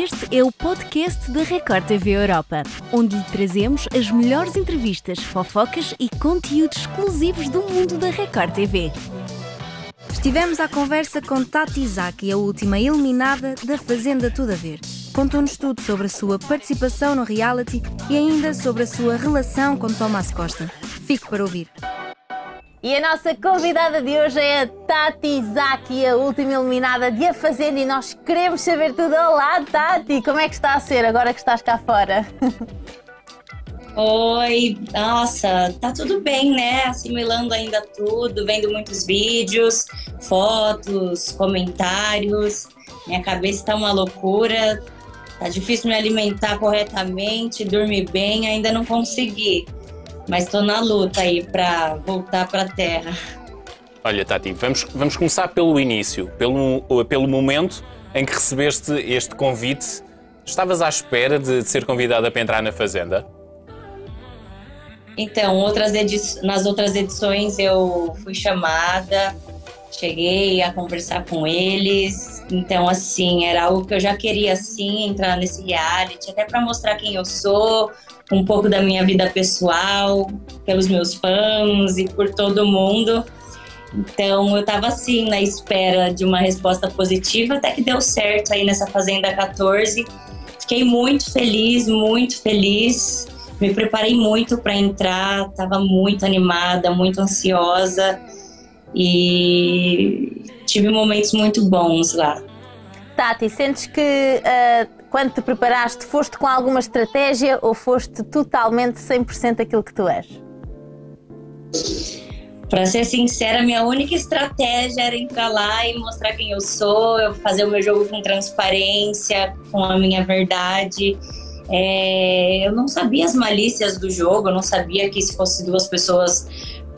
Este é o podcast da Record TV Europa, onde lhe trazemos as melhores entrevistas, fofocas e conteúdos exclusivos do mundo da Record TV. Estivemos à conversa com Tati Zaki, a última eliminada da Fazenda Tudo a Ver. Contou-nos tudo sobre a sua participação no reality e ainda sobre a sua relação com Tomás Costa. Fique para ouvir. E a nossa convidada de hoje é a Tati Zaki, a última eliminada de A Fazenda, e nós queremos saber tudo. Olá, Tati, como é que está a ser agora que estás cá fora? Oi, nossa, tá tudo bem, né? Assimilando ainda tudo, vendo muitos vídeos, fotos, comentários. Minha cabeça tá uma loucura, tá difícil me alimentar corretamente, dormir bem, ainda não consegui mas estou na luta aí para voltar para a Terra. Olha, Tati, vamos, vamos começar pelo início, pelo, pelo momento em que recebeste este convite. Estavas à espera de, de ser convidada para entrar na Fazenda? Então, outras nas outras edições eu fui chamada, cheguei a conversar com eles. Então, assim, era algo que eu já queria, assim, entrar nesse reality, até para mostrar quem eu sou, um pouco da minha vida pessoal, pelos meus fãs e por todo mundo. Então eu estava assim na espera de uma resposta positiva, até que deu certo aí nessa Fazenda 14. Fiquei muito feliz, muito feliz. Me preparei muito para entrar, estava muito animada, muito ansiosa e tive momentos muito bons lá. Tati, sentes que uh, quando te preparaste, foste com alguma estratégia ou foste totalmente 100% aquilo que tu és? Para ser sincera, minha única estratégia era entrar lá e mostrar quem eu sou, eu fazer o meu jogo com transparência, com a minha verdade. É, eu não sabia as malícias do jogo, eu não sabia que se fosse duas pessoas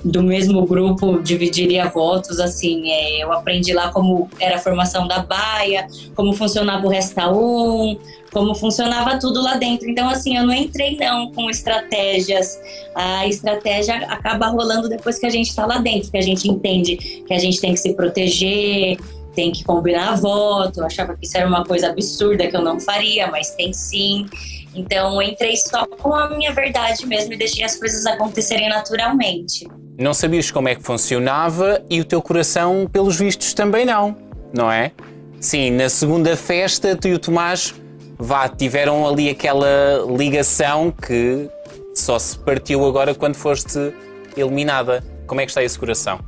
do mesmo grupo dividiria votos, assim, é, eu aprendi lá como era a formação da baia, como funcionava o Resta 1, como funcionava tudo lá dentro. Então, assim, eu não entrei não com estratégias. A estratégia acaba rolando depois que a gente está lá dentro, que a gente entende que a gente tem que se proteger, tem que combinar voto. Eu achava que isso era uma coisa absurda que eu não faria, mas tem sim. Então, entrei só com a minha verdade mesmo e deixei as coisas acontecerem naturalmente. Não sabias como é que funcionava e o teu coração, pelos vistos, também não, não é? Sim, na segunda festa, tu e o Tomás vá, tiveram ali aquela ligação que só se partiu agora quando foste eliminada. Como é que está esse coração?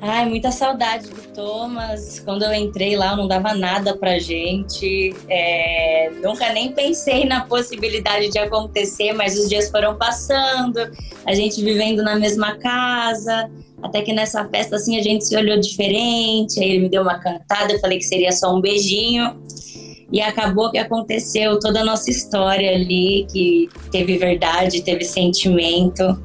Ai, muita saudade do Thomas. Quando eu entrei lá, não dava nada pra gente. É, nunca nem pensei na possibilidade de acontecer, mas os dias foram passando, a gente vivendo na mesma casa. Até que nessa festa, assim, a gente se olhou diferente. Aí ele me deu uma cantada, eu falei que seria só um beijinho. E acabou que aconteceu toda a nossa história ali, que teve verdade, teve sentimento.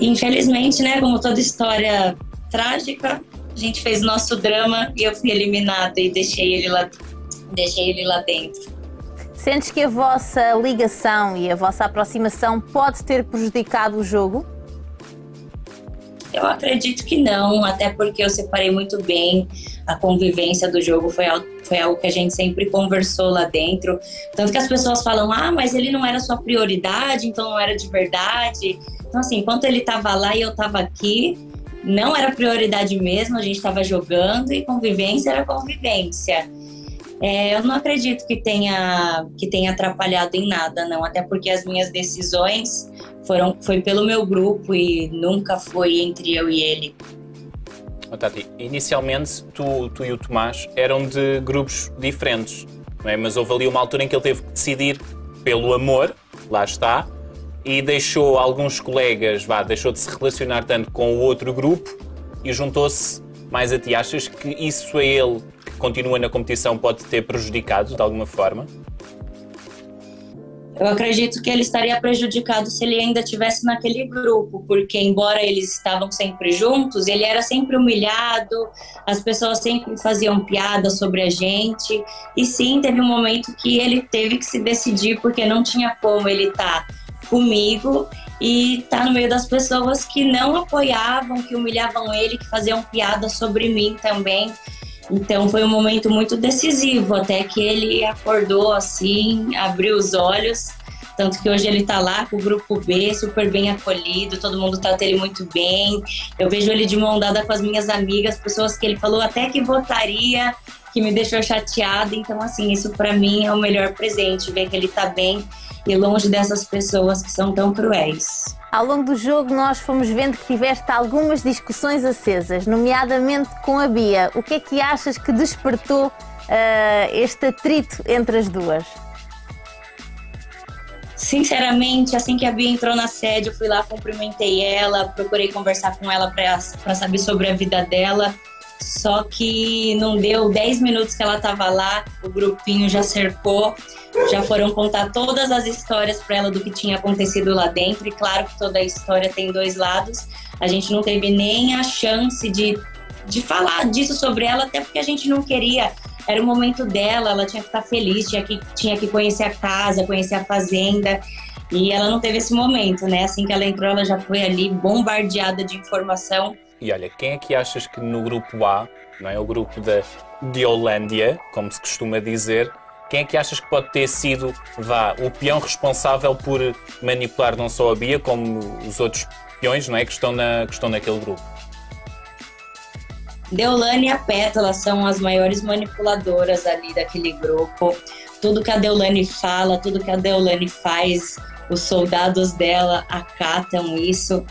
Infelizmente, né, como toda história trágica. A gente fez nosso drama e eu fui eliminada e deixei ele lá, deixei ele lá dentro. Sentes que a vossa ligação e a vossa aproximação pode ter prejudicado o jogo? Eu acredito que não, até porque eu separei muito bem a convivência do jogo, foi algo, foi algo que a gente sempre conversou lá dentro. Tanto que as pessoas falam, ah, mas ele não era sua prioridade, então não era de verdade. Então, assim, enquanto ele estava lá e eu estava aqui, não era prioridade mesmo, a gente estava jogando e convivência era convivência. É, eu não acredito que tenha, que tenha atrapalhado em nada, não, até porque as minhas decisões foram foi pelo meu grupo e nunca foi entre eu e ele. Oh, Tati, inicialmente tu, tu e o Tomás eram de grupos diferentes, é? mas houve ali uma altura em que ele teve que decidir pelo amor, lá está, e deixou alguns colegas, vá, deixou de se relacionar tanto com o outro grupo e juntou-se mais a ti. Achas que isso a ele, que continua na competição, pode ter prejudicado de alguma forma? Eu acredito que ele estaria prejudicado se ele ainda tivesse naquele grupo, porque embora eles estavam sempre juntos, ele era sempre humilhado, as pessoas sempre faziam piada sobre a gente. E sim, teve um momento que ele teve que se decidir porque não tinha como ele estar tá comigo e tá no meio das pessoas que não apoiavam, que humilhavam ele, que faziam piada sobre mim também. Então foi um momento muito decisivo, até que ele acordou assim, abriu os olhos. Tanto que hoje ele está lá com o grupo B, super bem acolhido, todo mundo trata ele muito bem. Eu vejo ele de mão dada com as minhas amigas, pessoas que ele falou até que votaria, que me deixou chateada. Então, assim, isso para mim é o melhor presente, ver que ele está bem e longe dessas pessoas que são tão cruéis. Ao longo do jogo, nós fomos vendo que tiveste algumas discussões acesas, nomeadamente com a Bia. O que é que achas que despertou uh, este atrito entre as duas? Sinceramente, assim que a Bia entrou na sede, eu fui lá, cumprimentei ela, procurei conversar com ela para saber sobre a vida dela. Só que não deu 10 minutos que ela estava lá, o grupinho já cercou, já foram contar todas as histórias para ela do que tinha acontecido lá dentro. E claro que toda a história tem dois lados. A gente não teve nem a chance de, de falar disso sobre ela, até porque a gente não queria. Era o momento dela, ela tinha que estar feliz, tinha que, tinha que conhecer a casa, conhecer a fazenda. E ela não teve esse momento, né? Assim que ela entrou, ela já foi ali bombardeada de informação e olha, quem é que achas que no grupo A, não é o grupo da Diolândia, como se costuma dizer, quem é que achas que pode ter sido, vá, o peão responsável por manipular não só a Bia, como os outros peões, não é, que estão, na, que estão naquele grupo? Deolane e a Pétala são as maiores manipuladoras ali daquele grupo. Tudo que a Deolane fala, tudo que a Deolane faz, os soldados dela acatam isso.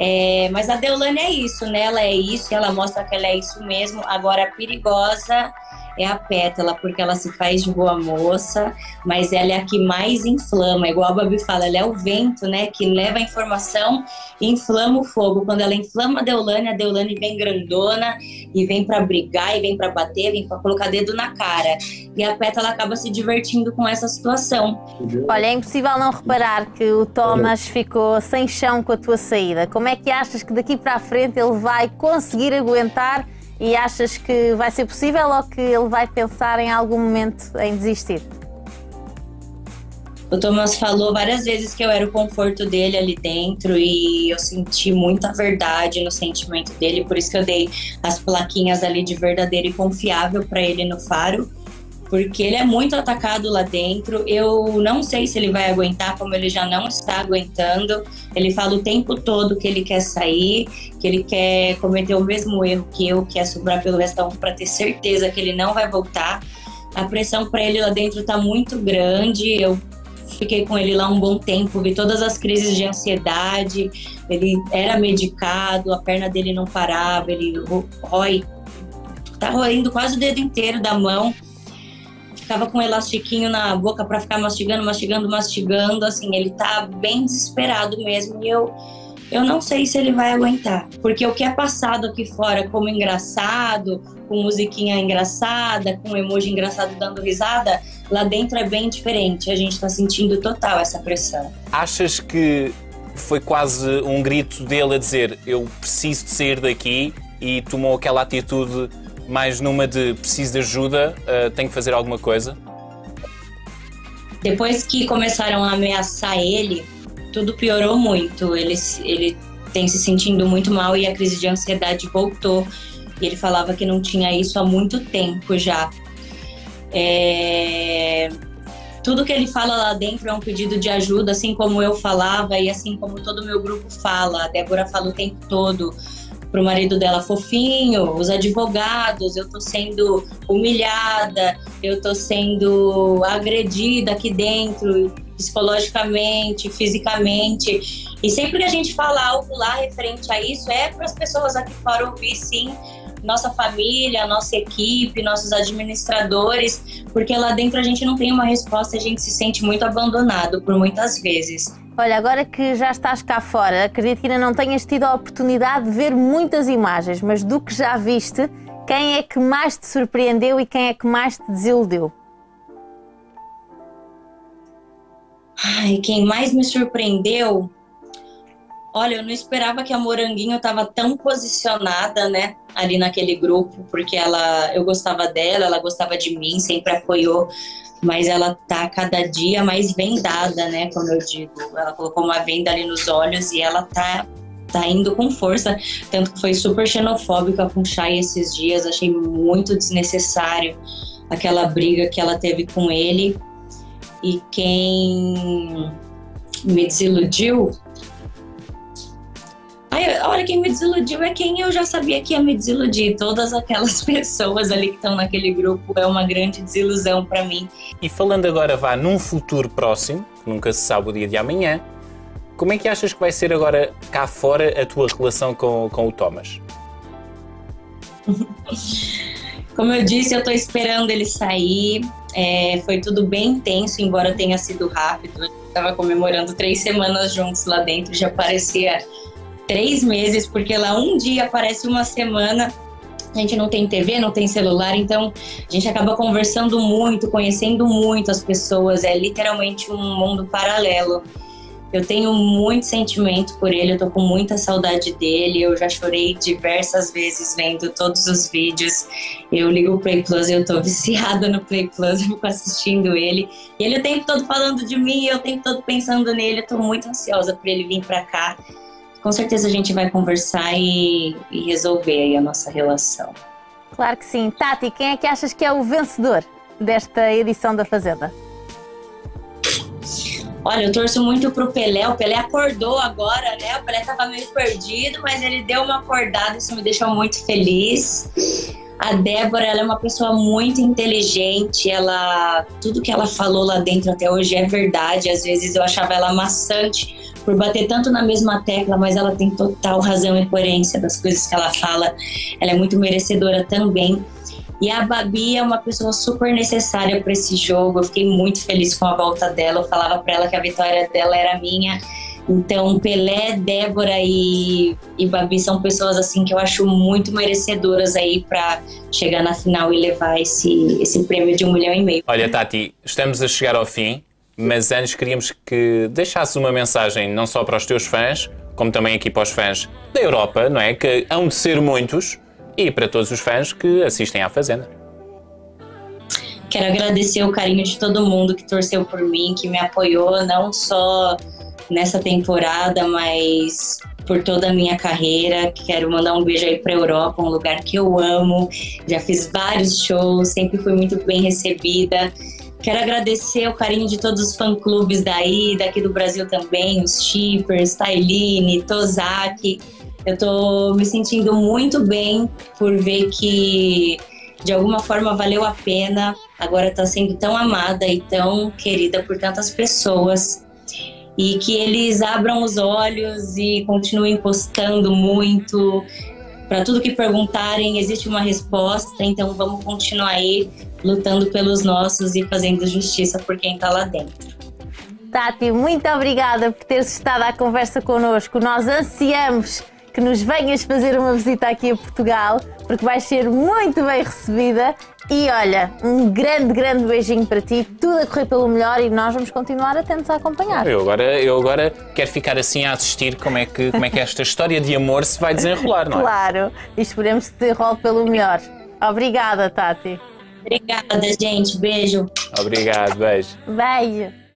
É, mas a Deolane é isso, né? Ela é isso, ela mostra que ela é isso mesmo. Agora, perigosa é a pétala, porque ela se faz de boa moça, mas ela é a que mais inflama. Igual a Babi fala, ela é o vento, né? Que leva a informação e inflama o fogo. Quando ela inflama a Deolane, a Deolane vem grandona e vem para brigar, e vem para bater, vem para colocar dedo na cara. E a pétala acaba se divertindo com essa situação. Olha, é impossível não reparar que o Thomas ficou sem chão com a tua saída. Como é que achas que daqui para a frente ele vai conseguir aguentar? E achas que vai ser possível ou que ele vai pensar em algum momento em desistir? O Thomas falou várias vezes que eu era o conforto dele ali dentro e eu senti muita verdade no sentimento dele, por isso que eu dei as plaquinhas ali de verdadeiro e confiável para ele no faro porque ele é muito atacado lá dentro. Eu não sei se ele vai aguentar, como ele já não está aguentando. Ele fala o tempo todo que ele quer sair, que ele quer cometer o mesmo erro que eu, que é sobrar pelo restaurante para ter certeza que ele não vai voltar. A pressão para ele lá dentro está muito grande. Eu fiquei com ele lá um bom tempo, vi todas as crises de ansiedade. Ele era medicado, a perna dele não parava, ele rói, tá roendo quase o dedo inteiro da mão ficava com um elastiquinho na boca para ficar mastigando, mastigando, mastigando. Assim, ele tá bem desesperado mesmo. E eu, eu não sei se ele vai aguentar. Porque o que é passado aqui fora como engraçado, com musiquinha engraçada, com emoji engraçado dando risada, lá dentro é bem diferente. A gente tá sentindo total essa pressão. Achas que foi quase um grito dele a dizer: Eu preciso de sair daqui? E tomou aquela atitude mais numa de preciso de ajuda, uh, tenho que fazer alguma coisa? Depois que começaram a ameaçar ele, tudo piorou muito. Ele, ele tem se sentindo muito mal e a crise de ansiedade voltou. E ele falava que não tinha isso há muito tempo já. É... Tudo que ele fala lá dentro é um pedido de ajuda, assim como eu falava e assim como todo o meu grupo fala. A Débora fala o tempo todo pro marido dela fofinho, os advogados, eu tô sendo humilhada, eu tô sendo agredida aqui dentro, psicologicamente, fisicamente. E sempre que a gente fala algo lá referente a isso, é para as pessoas aqui fora ouvir sim nossa família, nossa equipe, nossos administradores, porque lá dentro a gente não tem uma resposta, a gente se sente muito abandonado por muitas vezes. Olha, agora que já estás cá fora, acredito que ainda não tenhas tido a oportunidade de ver muitas imagens, mas do que já viste, quem é que mais te surpreendeu e quem é que mais te desiludiu? Ai, quem mais me surpreendeu? Olha, eu não esperava que a Moranguinho estava tão posicionada, né, ali naquele grupo, porque ela, eu gostava dela, ela gostava de mim, sempre apoiou mas ela tá cada dia mais vendada, né? Como eu digo, ela colocou uma venda ali nos olhos e ela tá tá indo com força, tanto que foi super xenofóbica com Chay esses dias, achei muito desnecessário aquela briga que ela teve com ele. E quem me desiludiu. Ai, olha, quem me desiludiu é quem eu já sabia que ia me desiludir. Todas aquelas pessoas ali que estão naquele grupo é uma grande desilusão para mim. E falando agora, vá num futuro próximo, nunca se sabe o dia de amanhã, como é que achas que vai ser agora cá fora a tua relação com, com o Thomas? Como eu disse, eu tô esperando ele sair. É, foi tudo bem intenso, embora tenha sido rápido. Estava comemorando três semanas juntos lá dentro, já parecia três meses, porque lá um dia parece uma semana. A gente não tem TV, não tem celular, então a gente acaba conversando muito, conhecendo muito as pessoas. É literalmente um mundo paralelo. Eu tenho muito sentimento por ele, eu tô com muita saudade dele. Eu já chorei diversas vezes vendo todos os vídeos. Eu ligo o Play Plus, eu tô viciada no Play Plus, eu fico assistindo ele. E ele o tempo todo falando de mim, eu o tempo todo pensando nele. Eu tô muito ansiosa por ele vir para cá. Com certeza a gente vai conversar e, e resolver a nossa relação. Claro que sim. Tati, quem é que achas que é o vencedor desta edição da Fazenda? Olha, eu torço muito pro Pelé. O Pelé acordou agora, né? O Pelé tava meio perdido, mas ele deu uma acordada, isso me deixou muito feliz. A Débora, ela é uma pessoa muito inteligente, ela tudo que ela falou lá dentro até hoje é verdade. Às vezes eu achava ela maçante por bater tanto na mesma tecla, mas ela tem total razão e coerência das coisas que ela fala. Ela é muito merecedora também. E a Babi é uma pessoa super necessária para esse jogo. Eu fiquei muito feliz com a volta dela. Eu falava para ela que a vitória dela era minha. Então, Pelé, Débora e, e Babi são pessoas assim que eu acho muito merecedoras aí para chegar na final e levar esse, esse prêmio de um milhão e meio. Olha, Tati, estamos a chegar ao fim, mas antes queríamos que deixasses uma mensagem não só para os teus fãs, como também aqui para os fãs da Europa, não é? Que hão de ser muitos e para todos os fãs que assistem à Fazenda. Quero agradecer o carinho de todo mundo que torceu por mim, que me apoiou, não só nessa temporada, mas por toda a minha carreira. Quero mandar um beijo aí para Europa, um lugar que eu amo. Já fiz vários shows, sempre fui muito bem recebida. Quero agradecer o carinho de todos os fã-clubes daí, daqui do Brasil também, os Shippers, Tailine, Tozaki eu tô me sentindo muito bem por ver que de alguma forma valeu a pena. Agora tá sendo tão amada e tão querida por tantas pessoas. E que eles abram os olhos e continuem postando muito. Para tudo que perguntarem, existe uma resposta, então vamos continuar aí lutando pelos nossos e fazendo justiça por quem está lá dentro. Tati, muito obrigada por teres estado à conversa connosco. Nós ansiamos que nos venhas fazer uma visita aqui a Portugal, porque vais ser muito bem recebida. E olha, um grande, grande beijinho para ti, tudo a correr pelo melhor e nós vamos continuar atentos a acompanhar. Eu agora, eu agora quero ficar assim a assistir como é, que, como é que esta história de amor se vai desenrolar, não é? Claro, e esperemos que se desenrole pelo melhor. Obrigada, Tati. Obrigada, gente. Beijo. Obrigado, beijo. Beijo.